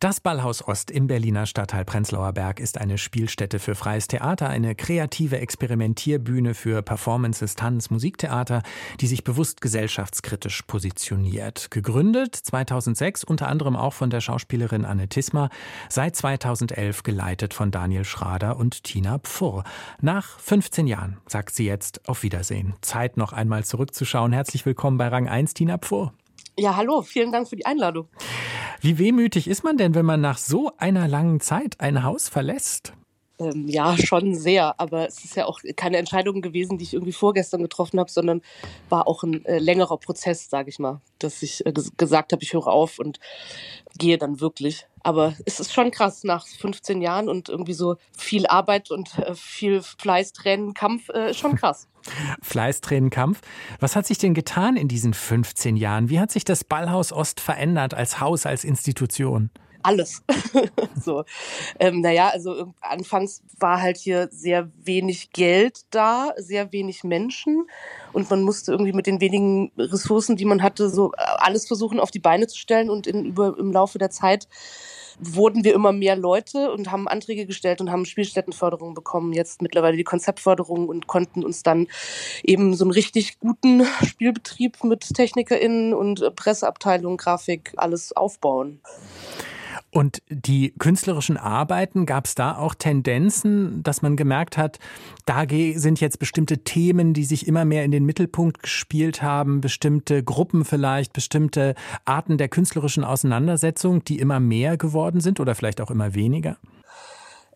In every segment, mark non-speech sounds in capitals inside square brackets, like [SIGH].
das Ballhaus Ost im Berliner Stadtteil Prenzlauer Berg ist eine Spielstätte für freies Theater, eine kreative Experimentierbühne für Performances, Tanz, Musiktheater, die sich bewusst gesellschaftskritisch positioniert. Gegründet 2006 unter anderem auch von der Schauspielerin Anne Tisma, seit 2011 geleitet von Daniel Schrader und Tina Pfurr. Nach 15 Jahren sagt sie jetzt auf Wiedersehen. Zeit noch einmal zurückzuschauen. Herzlich willkommen bei Rang 1, Tina Pfurr. Ja, hallo, vielen Dank für die Einladung. Wie wehmütig ist man denn, wenn man nach so einer langen Zeit ein Haus verlässt? Ähm, ja, schon sehr. Aber es ist ja auch keine Entscheidung gewesen, die ich irgendwie vorgestern getroffen habe, sondern war auch ein äh, längerer Prozess, sage ich mal, dass ich äh, gesagt habe, ich höre auf und gehe dann wirklich. Aber es ist schon krass nach 15 Jahren und irgendwie so viel Arbeit und äh, viel Fleiß, Tränen, Kampf, äh, schon krass. [LAUGHS] Fleiß, Tränen, Kampf. Was hat sich denn getan in diesen 15 Jahren? Wie hat sich das Ballhaus Ost verändert als Haus, als Institution? Alles. [LAUGHS] so, ähm, naja, also anfangs war halt hier sehr wenig Geld da, sehr wenig Menschen und man musste irgendwie mit den wenigen Ressourcen, die man hatte, so äh, alles versuchen auf die Beine zu stellen und in, über, im Laufe der Zeit wurden wir immer mehr Leute und haben Anträge gestellt und haben Spielstättenförderung bekommen, jetzt mittlerweile die Konzeptförderung und konnten uns dann eben so einen richtig guten Spielbetrieb mit TechnikerInnen und Presseabteilung, Grafik, alles aufbauen. Und die künstlerischen Arbeiten, gab es da auch Tendenzen, dass man gemerkt hat, da sind jetzt bestimmte Themen, die sich immer mehr in den Mittelpunkt gespielt haben, bestimmte Gruppen vielleicht, bestimmte Arten der künstlerischen Auseinandersetzung, die immer mehr geworden sind oder vielleicht auch immer weniger?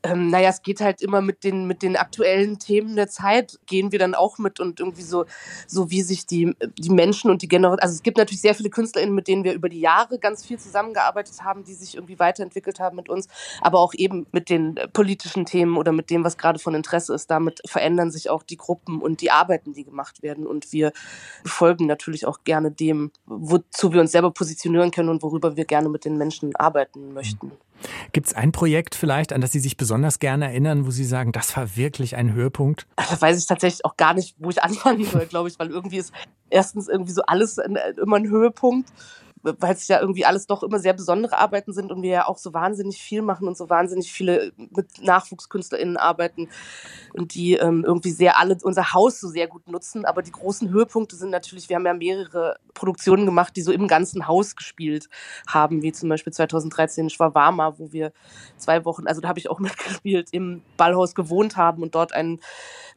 Ähm, naja, es geht halt immer mit den, mit den aktuellen Themen der Zeit, gehen wir dann auch mit und irgendwie so, so wie sich die, die Menschen und die Generation, also es gibt natürlich sehr viele KünstlerInnen, mit denen wir über die Jahre ganz viel zusammengearbeitet haben, die sich irgendwie weiterentwickelt haben mit uns, aber auch eben mit den politischen Themen oder mit dem, was gerade von Interesse ist. Damit verändern sich auch die Gruppen und die Arbeiten, die gemacht werden und wir folgen natürlich auch gerne dem, wozu wir uns selber positionieren können und worüber wir gerne mit den Menschen arbeiten möchten. Gibt es ein Projekt vielleicht, an das Sie sich besonders gerne erinnern, wo Sie sagen, das war wirklich ein Höhepunkt? Da weiß ich tatsächlich auch gar nicht, wo ich anfangen soll, [LAUGHS] glaube ich, weil irgendwie ist erstens irgendwie so alles immer ein Höhepunkt weil es ja irgendwie alles doch immer sehr besondere Arbeiten sind und wir ja auch so wahnsinnig viel machen und so wahnsinnig viele mit NachwuchskünstlerInnen arbeiten und die ähm, irgendwie sehr alle unser Haus so sehr gut nutzen. Aber die großen Höhepunkte sind natürlich, wir haben ja mehrere Produktionen gemacht, die so im ganzen Haus gespielt haben, wie zum Beispiel 2013 Schwawama, wo wir zwei Wochen, also da habe ich auch [LAUGHS] mitgespielt, im Ballhaus gewohnt haben und dort einen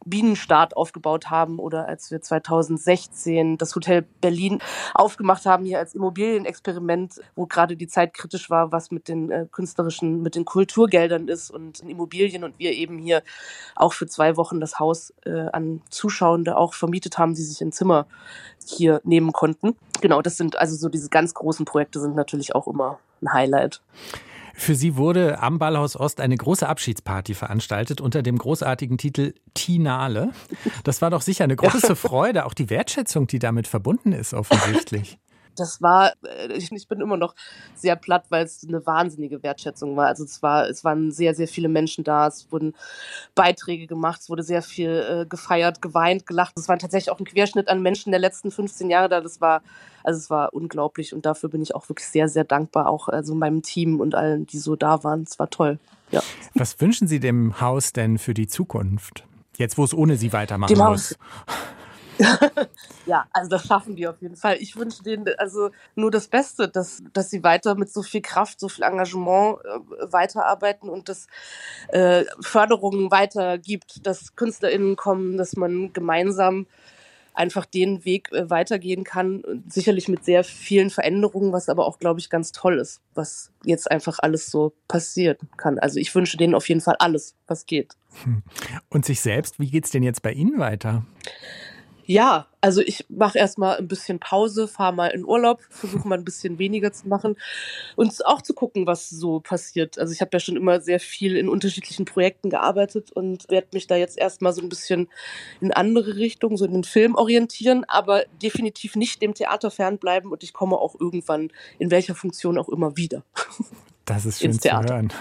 Bienenstaat aufgebaut haben oder als wir 2016 das Hotel Berlin aufgemacht haben hier als Immobilien Immobilienexperiment, wo gerade die Zeit kritisch war, was mit den äh, künstlerischen, mit den Kulturgeldern ist und Immobilien und wir eben hier auch für zwei Wochen das Haus äh, an Zuschauende auch vermietet haben, die sich ein Zimmer hier nehmen konnten. Genau, das sind also so diese ganz großen Projekte sind natürlich auch immer ein Highlight. Für sie wurde am Ballhaus Ost eine große Abschiedsparty veranstaltet unter dem großartigen Titel Tinale. Das war doch sicher eine [LAUGHS] große Freude, auch die Wertschätzung, die damit verbunden ist, offensichtlich das war, äh, ich bin immer noch sehr platt, weil es eine wahnsinnige Wertschätzung war. Also es war, es waren sehr, sehr viele Menschen da, es wurden Beiträge gemacht, es wurde sehr viel äh, gefeiert, geweint, gelacht. Es war tatsächlich auch ein Querschnitt an Menschen der letzten 15 Jahre da. Das war, also es war unglaublich und dafür bin ich auch wirklich sehr, sehr dankbar, auch also meinem Team und allen, die so da waren. Es war toll. Ja. Was wünschen Sie dem Haus denn für die Zukunft? Jetzt, wo es ohne Sie weitermachen dem muss. Haus. [LAUGHS] ja, also das schaffen die auf jeden Fall. Ich wünsche denen also nur das Beste, dass, dass sie weiter mit so viel Kraft, so viel Engagement äh, weiterarbeiten und dass äh, Förderungen weitergibt, dass KünstlerInnen kommen, dass man gemeinsam einfach den Weg äh, weitergehen kann. Sicherlich mit sehr vielen Veränderungen, was aber auch, glaube ich, ganz toll ist, was jetzt einfach alles so passieren kann. Also ich wünsche denen auf jeden Fall alles, was geht. Hm. Und sich selbst, wie geht es denn jetzt bei Ihnen weiter? Ja, also ich mache erstmal ein bisschen Pause, fahre mal in Urlaub, versuche mal ein bisschen weniger zu machen und auch zu gucken, was so passiert. Also ich habe ja schon immer sehr viel in unterschiedlichen Projekten gearbeitet und werde mich da jetzt erstmal so ein bisschen in andere Richtungen, so in den Film orientieren, aber definitiv nicht dem Theater fernbleiben und ich komme auch irgendwann in welcher Funktion auch immer wieder. Das ist [LAUGHS] schön zu hören.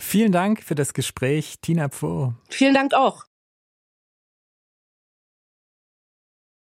Vielen Dank für das Gespräch, Tina Pfoh. Vielen Dank auch.